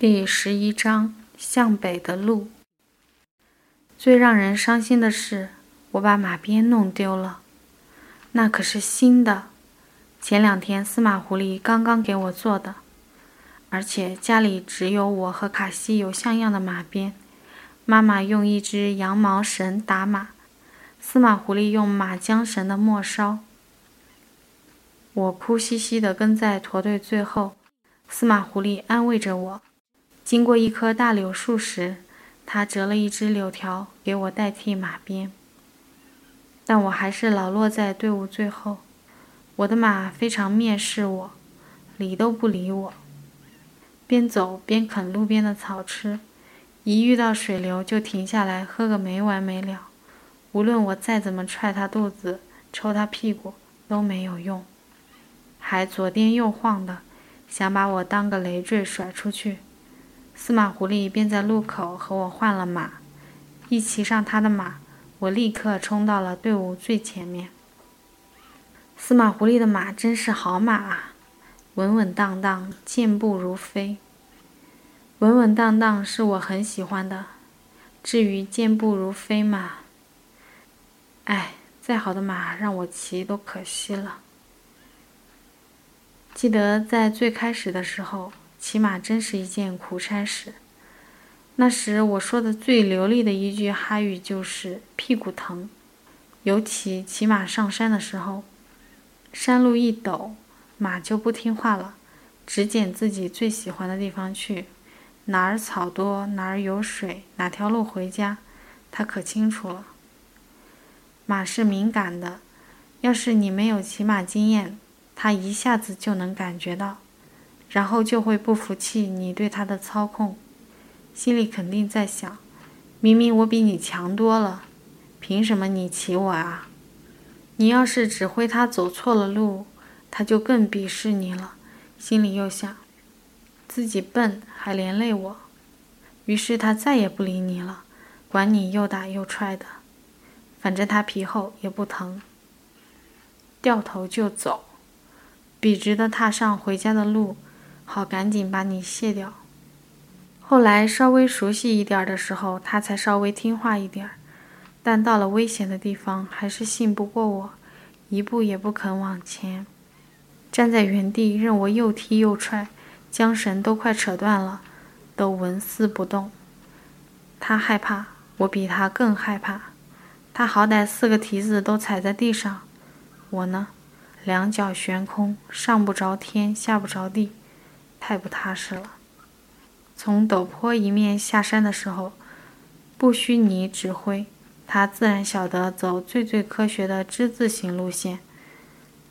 第十一章向北的路。最让人伤心的是，我把马鞭弄丢了，那可是新的，前两天司马狐狸刚刚给我做的，而且家里只有我和卡西有像样的马鞭。妈妈用一只羊毛绳打马，司马狐狸用马缰绳的末梢。我哭兮兮地跟在驼队最后，司马狐狸安慰着我。经过一棵大柳树时，他折了一枝柳条给我代替马鞭，但我还是老落在队伍最后。我的马非常蔑视我，理都不理我，边走边啃路边的草吃，一遇到水流就停下来喝个没完没了。无论我再怎么踹它肚子、抽它屁股都没有用，还左颠右晃的，想把我当个累赘甩出去。司马狐狸便在路口和我换了马，一骑上他的马，我立刻冲到了队伍最前面。司马狐狸的马真是好马啊，稳稳当当，健步如飞。稳稳当当是我很喜欢的，至于健步如飞嘛，哎，再好的马让我骑都可惜了。记得在最开始的时候。骑马真是一件苦差事。那时我说的最流利的一句哈语就是“屁股疼”，尤其骑马上山的时候，山路一陡，马就不听话了，只捡自己最喜欢的地方去，哪儿草多，哪儿有水，哪条路回家，他可清楚了。马是敏感的，要是你没有骑马经验，他一下子就能感觉到。然后就会不服气你对他的操控，心里肯定在想：明明我比你强多了，凭什么你骑我啊？你要是指挥他走错了路，他就更鄙视你了。心里又想：自己笨还连累我，于是他再也不理你了，管你又打又踹的，反正他皮厚也不疼，掉头就走，笔直的踏上回家的路。好，赶紧把你卸掉。后来稍微熟悉一点的时候，他才稍微听话一点但到了危险的地方，还是信不过我，一步也不肯往前，站在原地任我又踢又踹，缰绳都快扯断了，都纹丝不动。他害怕，我比他更害怕。他好歹四个蹄子都踩在地上，我呢，两脚悬空，上不着天，下不着地。太不踏实了。从陡坡一面下山的时候，不需你指挥，他自然晓得走最最科学的之字形路线，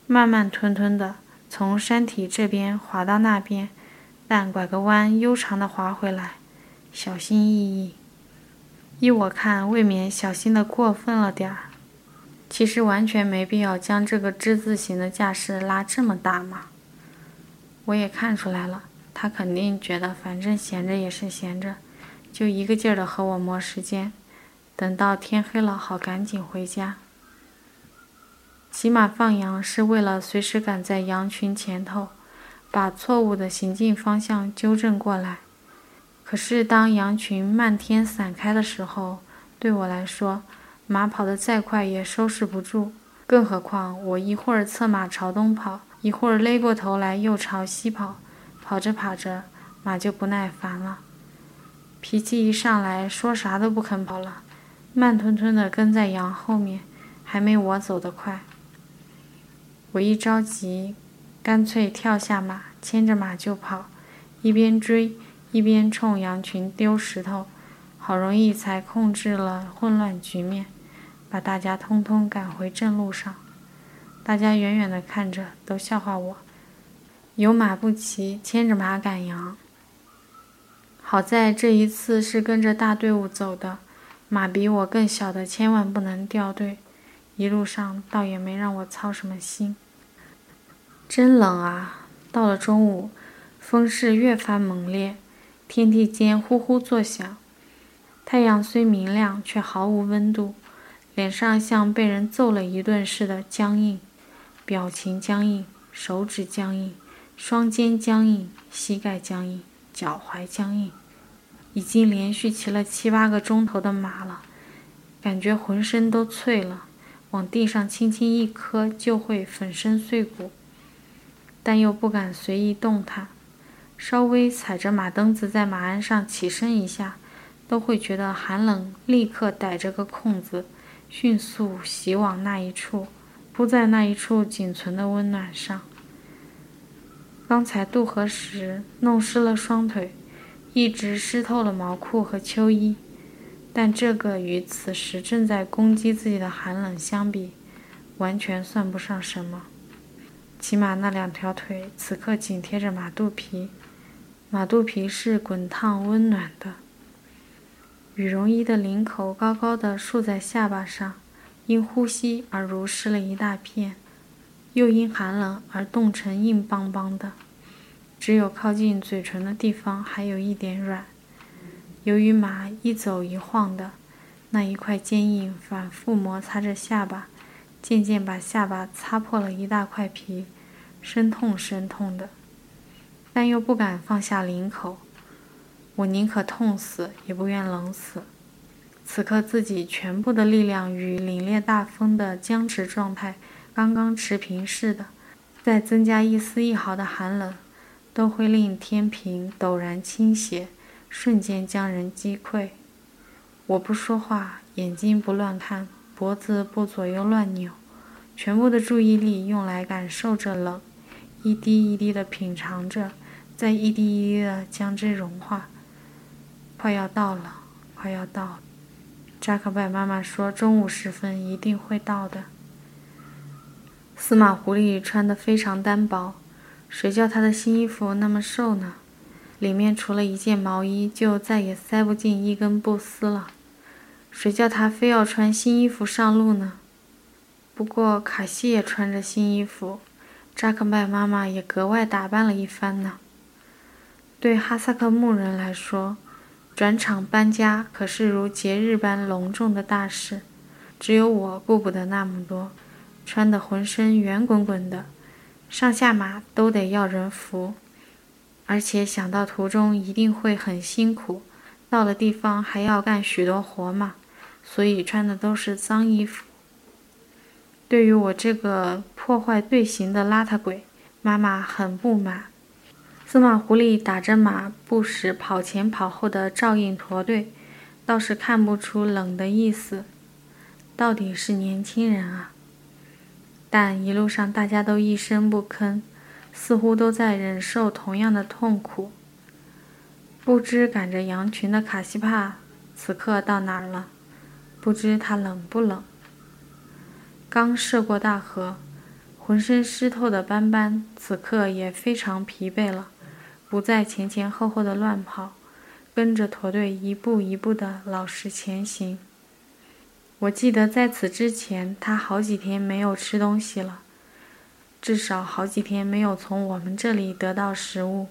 慢慢吞吞的从山体这边滑到那边，但拐个弯悠长的滑回来，小心翼翼。依我看，未免小心的过分了点儿。其实完全没必要将这个之字形的架势拉这么大嘛。我也看出来了，他肯定觉得反正闲着也是闲着，就一个劲儿的和我磨时间，等到天黑了好赶紧回家。骑马放羊是为了随时赶在羊群前头，把错误的行进方向纠正过来。可是当羊群漫天散开的时候，对我来说，马跑得再快也收拾不住，更何况我一会儿策马朝东跑。一会儿勒过头来，又朝西跑，跑着跑着，马就不耐烦了，脾气一上来，说啥都不肯跑了，慢吞吞地跟在羊后面，还没我走得快。我一着急，干脆跳下马，牵着马就跑，一边追一边冲羊群丢石头，好容易才控制了混乱局面，把大家通通赶回正路上。大家远远的看着，都笑话我，有马不骑，牵着马赶羊。好在这一次是跟着大队伍走的，马比我更小的千万不能掉队。一路上倒也没让我操什么心。真冷啊！到了中午，风势越发猛烈，天地间呼呼作响。太阳虽明亮，却毫无温度，脸上像被人揍了一顿似的僵硬。表情僵硬，手指僵硬，双肩僵硬，膝盖僵硬，脚踝僵硬。已经连续骑了七八个钟头的马了，感觉浑身都脆了，往地上轻轻一磕就会粉身碎骨，但又不敢随意动弹，稍微踩着马蹬子在马鞍上起身一下，都会觉得寒冷，立刻逮着个空子，迅速袭往那一处，扑在那一处仅存的温暖上。刚才渡河时弄湿了双腿。一直湿透了毛裤和秋衣，但这个与此时正在攻击自己的寒冷相比，完全算不上什么。起码那两条腿此刻紧贴着马肚皮，马肚皮是滚烫温暖的。羽绒衣的领口高高的竖在下巴上，因呼吸而如湿了一大片，又因寒冷而冻成硬邦邦的。只有靠近嘴唇的地方还有一点软，由于马一走一晃的，那一块坚硬反复摩擦着下巴，渐渐把下巴擦破了一大块皮，生痛生痛的，但又不敢放下领口。我宁可痛死，也不愿冷死。此刻自己全部的力量与凛冽大风的僵持状态刚刚持平似的，再增加一丝一毫的寒冷。都会令天平陡然倾斜，瞬间将人击溃。我不说话，眼睛不乱看，脖子不左右乱扭，全部的注意力用来感受着冷，一滴一滴的品尝着，再一滴一滴的将之融化。快要到了，快要到了。扎克拜妈妈说，中午时分一定会到的。司马狐狸穿得非常单薄。谁叫他的新衣服那么瘦呢？里面除了一件毛衣，就再也塞不进一根布丝了。谁叫他非要穿新衣服上路呢？不过卡西也穿着新衣服，扎克麦妈妈也格外打扮了一番呢。对哈萨克牧人来说，转场搬家可是如节日般隆重的大事。只有我顾不得那么多，穿得浑身圆滚滚的。上下马都得要人扶，而且想到途中一定会很辛苦，到了地方还要干许多活嘛，所以穿的都是脏衣服。对于我这个破坏队形的邋遢鬼，妈妈很不满。司马狐狸打着马，不时跑前跑后的照应驼队，倒是看不出冷的意思。到底是年轻人啊。但一路上大家都一声不吭，似乎都在忍受同样的痛苦。不知赶着羊群的卡西帕此刻到哪儿了？不知他冷不冷？刚涉过大河，浑身湿透的斑斑此刻也非常疲惫了，不再前前后后的乱跑，跟着驼队一步一步的老实前行。我记得在此之前，他好几天没有吃东西了，至少好几天没有从我们这里得到食物。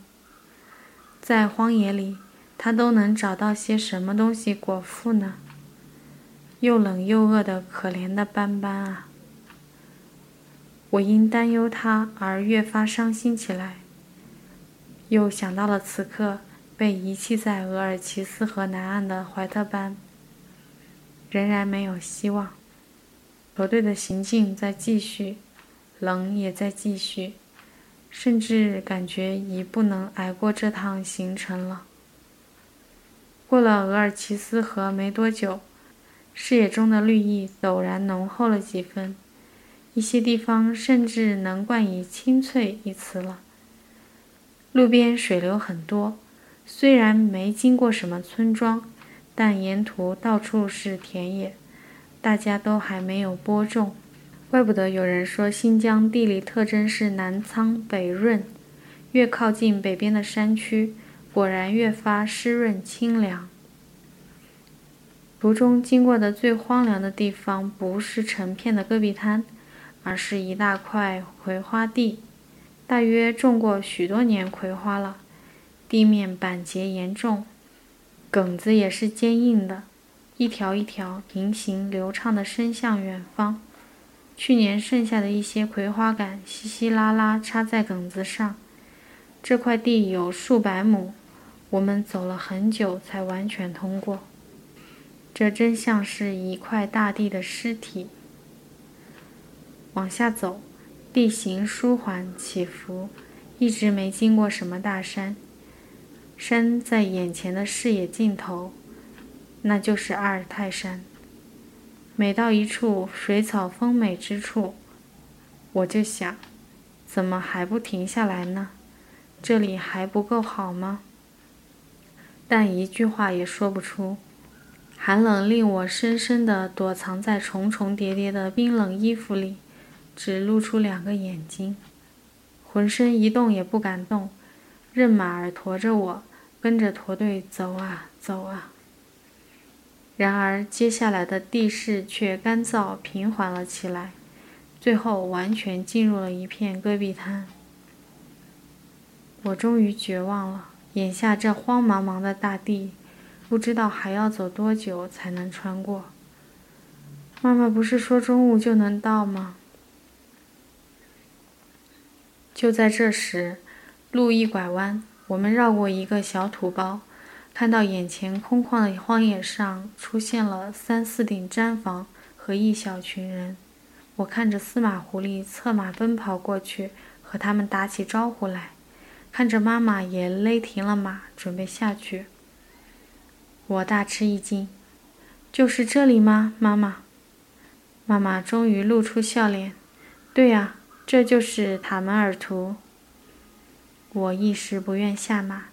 在荒野里，他都能找到些什么东西果腹呢？又冷又饿的可怜的斑斑啊！我因担忧他而越发伤心起来，又想到了此刻被遗弃在额尔齐斯河南岸的怀特班。仍然没有希望。球队的行进在继续，冷也在继续，甚至感觉已不能挨过这趟行程了。过了额尔齐斯河没多久，视野中的绿意陡然浓厚了几分，一些地方甚至能冠以青翠一词了。路边水流很多，虽然没经过什么村庄。但沿途到处是田野，大家都还没有播种，怪不得有人说新疆地理特征是南苍北润，越靠近北边的山区，果然越发湿润清凉。途中经过的最荒凉的地方，不是成片的戈壁滩，而是一大块葵花地，大约种过许多年葵花了，地面板结严重。梗子也是坚硬的，一条一条平行流畅地伸向远方。去年剩下的一些葵花杆稀稀拉拉插在梗子上。这块地有数百亩，我们走了很久才完全通过。这真像是一块大地的尸体。往下走，地形舒缓起伏，一直没经过什么大山。山在眼前的视野尽头，那就是阿尔泰山。每到一处水草丰美之处，我就想，怎么还不停下来呢？这里还不够好吗？但一句话也说不出。寒冷令我深深地躲藏在重重叠叠的冰冷衣服里，只露出两个眼睛，浑身一动也不敢动，任马儿驮着我，跟着驼队走啊走啊。然而，接下来的地势却干燥平缓了起来，最后完全进入了一片戈壁滩。我终于绝望了，眼下这荒茫茫的大地，不知道还要走多久才能穿过。妈妈不是说中午就能到吗？就在这时，路一拐弯，我们绕过一个小土包。看到眼前空旷的荒野上出现了三四顶毡房和一小群人，我看着司马狐狸策马奔跑过去，和他们打起招呼来，看着妈妈也勒停了马，准备下去。我大吃一惊，就是这里吗，妈妈？妈妈终于露出笑脸，对呀，这就是塔门尔图。我一时不愿下马。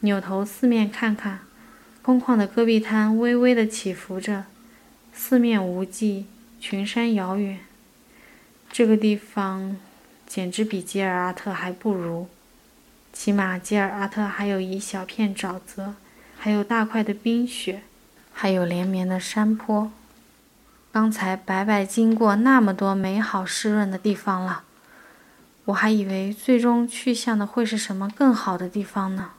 扭头四面看看，空旷的戈壁滩微微的起伏着，四面无际，群山遥远。这个地方简直比吉尔阿特还不如，起码吉尔阿特还有一小片沼泽，还有大块的冰雪，还有连绵的山坡。刚才白白经过那么多美好湿润的地方了，我还以为最终去向的会是什么更好的地方呢？